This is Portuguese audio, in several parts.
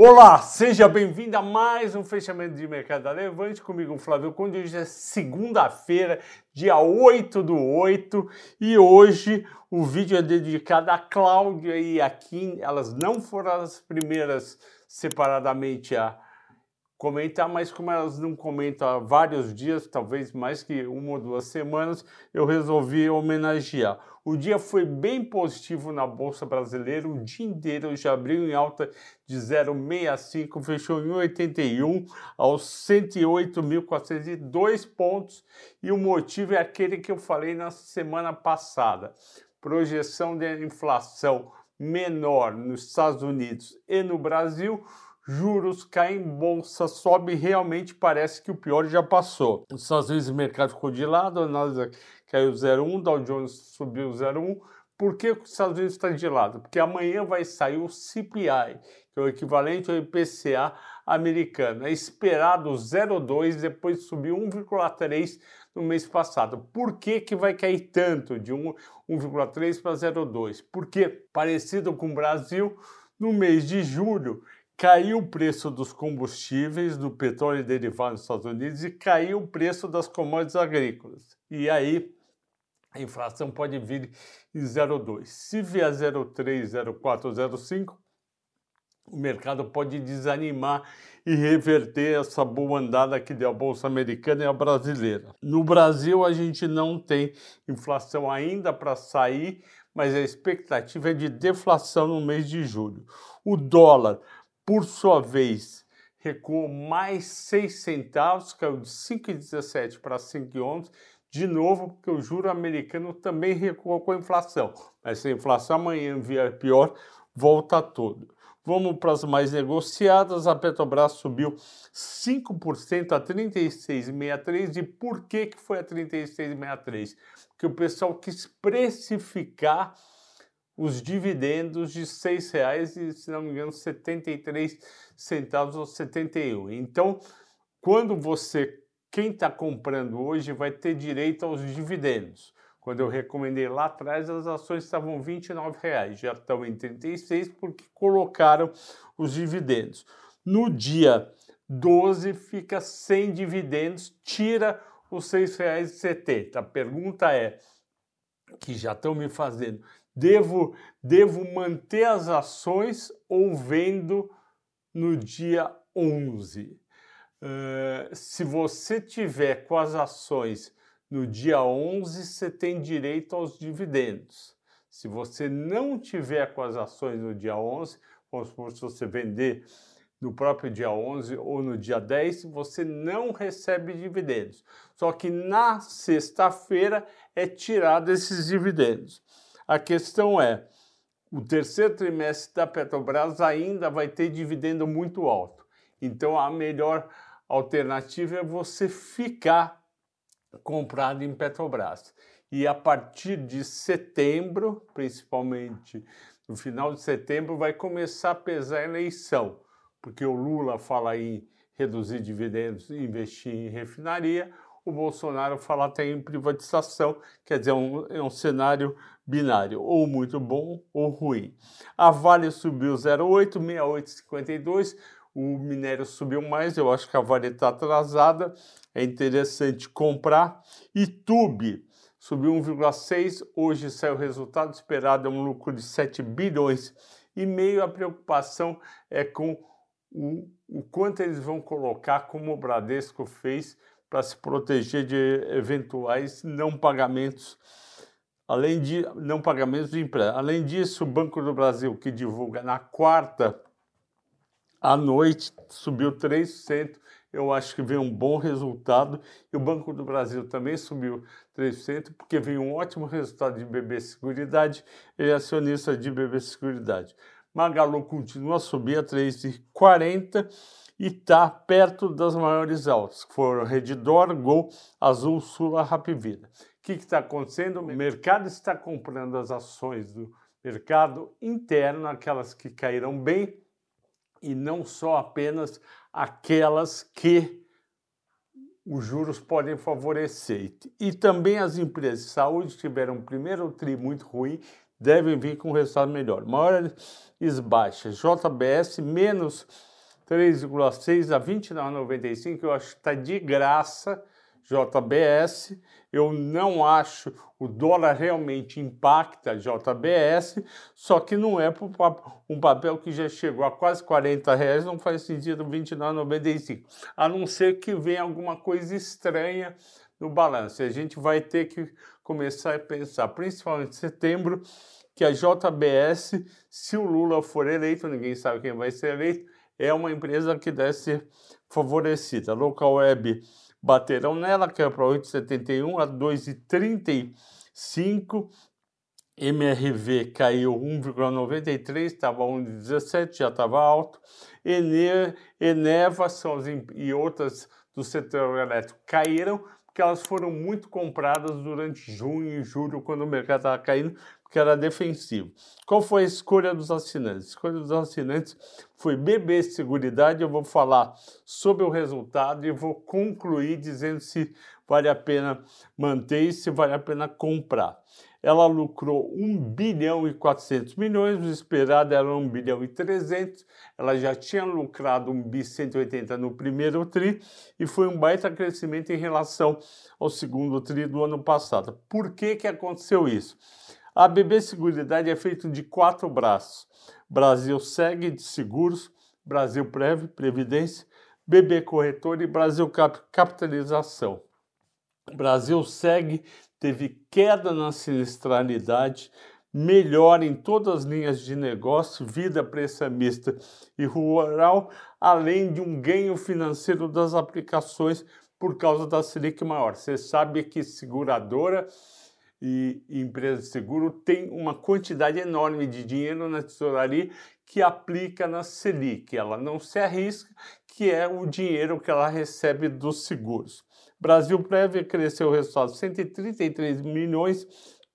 Olá, seja bem-vindo a mais um fechamento de mercado da Levante comigo, Flávio Conde. Hoje é segunda-feira, dia 8 do 8, e hoje o vídeo é dedicado a Cláudia e a Kim. Elas não foram as primeiras separadamente a comentar, mas como elas não comentam há vários dias, talvez mais que uma ou duas semanas, eu resolvi homenagear. O dia foi bem positivo na Bolsa Brasileira, o dia inteiro já abriu em alta de 0,65, fechou em 81 aos 108.402 pontos, e o motivo é aquele que eu falei na semana passada. Projeção de inflação menor nos Estados Unidos e no Brasil, juros caem, bolsa sobe, realmente parece que o pior já passou. Nos Estados Unidos o mercado ficou de lado, a Nasdaq caiu 0,1, Dow Jones subiu 0,1. Por que os Estados Unidos está de lado? Porque amanhã vai sair o CPI, que é o equivalente ao IPCA americano. É esperado 0,2, depois subiu 1,3 no mês passado. Por que, que vai cair tanto de 1,3 para 0,2? Porque, parecido com o Brasil, no mês de julho caiu o preço dos combustíveis, do petróleo derivado nos Estados Unidos e caiu o preço das commodities agrícolas. E aí a inflação pode vir em 0,2. Se vier 0,3, 0,4, 0,5, o mercado pode desanimar e reverter essa boa andada que deu a Bolsa Americana e a brasileira. No Brasil, a gente não tem inflação ainda para sair, mas a expectativa é de deflação no mês de julho. O dólar por sua vez, recuou mais 6 centavos, caiu de 5,17 para 5,11, de novo, porque o juro americano também recuou com a inflação. Mas se a inflação amanhã vier pior, volta todo. Vamos para as mais negociadas. A Petrobras subiu 5% a 36,63. E por que, que foi a 36,63? Porque o pessoal quis precificar os dividendos de R$ 6,00 e, se não me engano, 73 centavos ou 71. Então, quando você, quem está comprando hoje, vai ter direito aos dividendos. Quando eu recomendei lá atrás, as ações estavam R$ 29,00, já estão em 36 porque colocaram os dividendos. No dia 12 fica sem dividendos, tira os R$ 6,70. A pergunta é, que já estão me fazendo, Devo, devo manter as ações ou vendo no dia 11? Uh, eh, se você tiver com as ações no dia 11, você tem direito aos dividendos. Se você não tiver com as ações no dia 11, vamos supor, se você vender no próprio dia 11 ou no dia 10, você não recebe dividendos. Só que na sexta-feira é tirado esses dividendos. A questão é, o terceiro trimestre da Petrobras ainda vai ter dividendo muito alto. Então a melhor alternativa é você ficar comprado em Petrobras. E a partir de setembro, principalmente no final de setembro, vai começar a pesar a eleição, porque o Lula fala em reduzir dividendos e investir em refinaria, o Bolsonaro fala até em privatização, quer dizer, é um, é um cenário binário, ou muito bom ou ruim. A Vale subiu 0,8, 68,52. O minério subiu mais, eu acho que a Vale está atrasada, é interessante comprar. E Tube subiu 1,6, hoje saiu o resultado esperado, é um lucro de 7 bilhões e meio. A preocupação é com o, o quanto eles vão colocar, como o Bradesco fez, para se proteger de eventuais não pagamentos Além de não pagamentos de empréstimo. Além disso, o Banco do Brasil, que divulga na quarta à noite, subiu 3%. Eu acho que veio um bom resultado. E o Banco do Brasil também subiu 3%, porque veio um ótimo resultado de BB Seguridade e acionista de BB Seguridade. Magalu continua a subir a 3,40 e está perto das maiores altas, que foram Redditor, Gol, Azul, Sula, Rapvida que está acontecendo? O mercado está comprando as ações do mercado interno, aquelas que caíram bem, e não só apenas aquelas que os juros podem favorecer. E também as empresas de saúde tiveram um primeiro tri muito ruim, devem vir com resultado melhor. Maiores baixas, JBS menos 3,6 a 29,95, eu acho que está de graça JBS. Eu não acho o dólar realmente impacta JBS, só que não é um papel que já chegou a quase 40 reais, não faz sentido 29,95, a não ser que venha alguma coisa estranha no balanço. A gente vai ter que começar a pensar, principalmente em setembro, que a JBS, se o Lula for eleito, ninguém sabe quem vai ser eleito, é uma empresa que deve ser favorecida. Local Web baterão nela, que é para 8,71 a 2,35. MRV caiu 1,93, estava 1,17, já estava alto. Ene, Eneva são as, e outras do setor elétrico caíram, porque elas foram muito compradas durante junho e julho, quando o mercado estava caindo, porque era defensivo. Qual foi a escolha dos assinantes? A escolha dos assinantes foi BB Seguridade. Eu vou falar sobre o resultado e vou concluir dizendo se vale a pena manter e se vale a pena comprar. Ela lucrou 1 bilhão e 400 milhões, o esperado era 1 bilhão e 300. Ela já tinha lucrado 1 bi 180 no primeiro tri e foi um baita crescimento em relação ao segundo tri do ano passado. Por que que aconteceu isso? A BB Seguridade é feito de quatro braços: Brasil Segue de Seguros, Brasil Prev, Previdência, BB Corretor e Brasil Cap Capitalização. Brasil Segue teve queda na sinistralidade, melhor em todas as linhas de negócio, vida pressa mista e rural, além de um ganho financeiro das aplicações por causa da Selic maior. Você sabe que seguradora e empresa de seguro tem uma quantidade enorme de dinheiro na tesouraria que aplica na Selic. Ela não se arrisca, que é o dinheiro que ela recebe dos seguros. Brasil Prévia cresceu o resultado 133 milhões,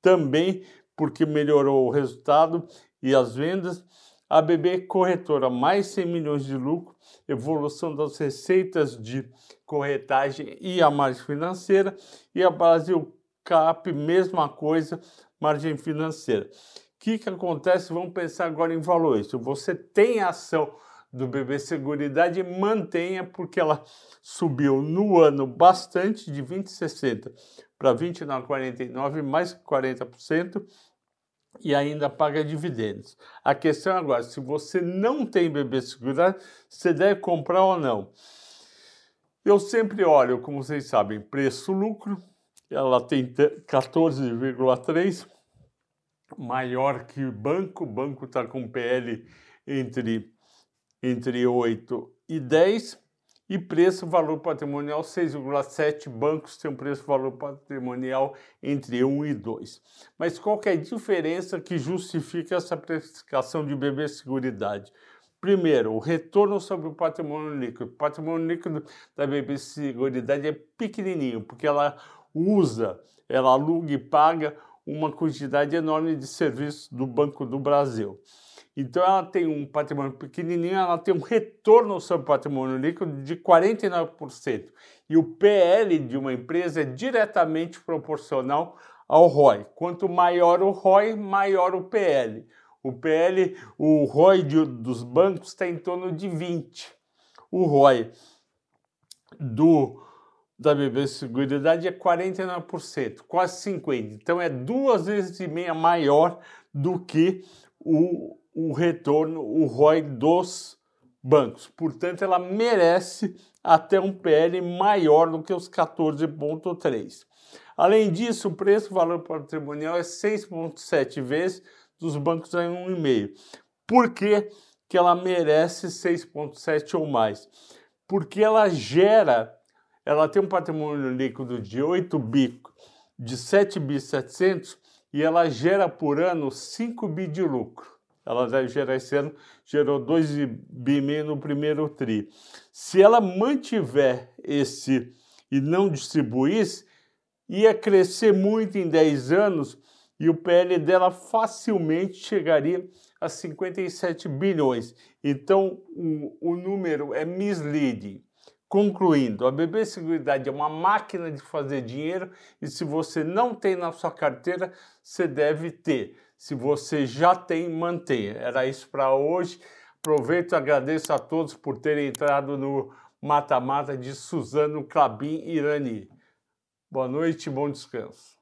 também porque melhorou o resultado e as vendas. A BB Corretora, mais 100 milhões de lucro, evolução das receitas de corretagem e a margem financeira. E a Brasil CAP, mesma coisa, margem financeira. O que, que acontece? Vamos pensar agora em valores. Se você tem ação do BB Seguridade, mantenha, porque ela subiu no ano bastante, de 20,60 para 29,49, mais 40%, e ainda paga dividendos. A questão agora, se você não tem BB Seguridade, você deve comprar ou não. Eu sempre olho, como vocês sabem, preço-lucro, ela tem 14,3, maior que banco. O banco está com PL entre, entre 8 e 10. E preço valor patrimonial 6,7. Bancos têm um preço valor patrimonial entre 1 e 2. Mas qual é a diferença que justifica essa precificação de BB Seguridade? Primeiro, o retorno sobre o patrimônio líquido. O patrimônio líquido da BB Seguridade é pequenininho, porque ela usa, ela aluga e paga uma quantidade enorme de serviços do Banco do Brasil. Então ela tem um patrimônio pequenininho, ela tem um retorno sobre patrimônio líquido de 49%. E o PL de uma empresa é diretamente proporcional ao ROI. Quanto maior o ROI, maior o PL. O PL, o ROI de, dos bancos está em torno de 20. O ROI do da BB Seguridade é 49%, quase 50%. Então é duas vezes e meia maior do que o, o retorno, o ROI dos bancos. Portanto, ela merece até um PL maior do que os 14,3. Além disso, o preço-valor patrimonial é 6,7 vezes dos bancos em 1,5. Por que, que ela merece 6,7 ou mais? Porque ela gera ela tem um patrimônio líquido de 8 bi, de 7 bi 700 e ela gera por ano 5 bi de lucro. Ela deve gerar esse ano, gerou 2 bi meio no primeiro tri. Se ela mantiver esse e não distribuísse, ia crescer muito em 10 anos e o PL dela facilmente chegaria a 57 bilhões. Então o, o número é misleading. Concluindo, a BB Seguridade é uma máquina de fazer dinheiro e se você não tem na sua carteira, você deve ter. Se você já tem, mantenha. Era isso para hoje. Aproveito e agradeço a todos por terem entrado no mata-mata de Suzano Clabin Irani. Boa noite bom descanso.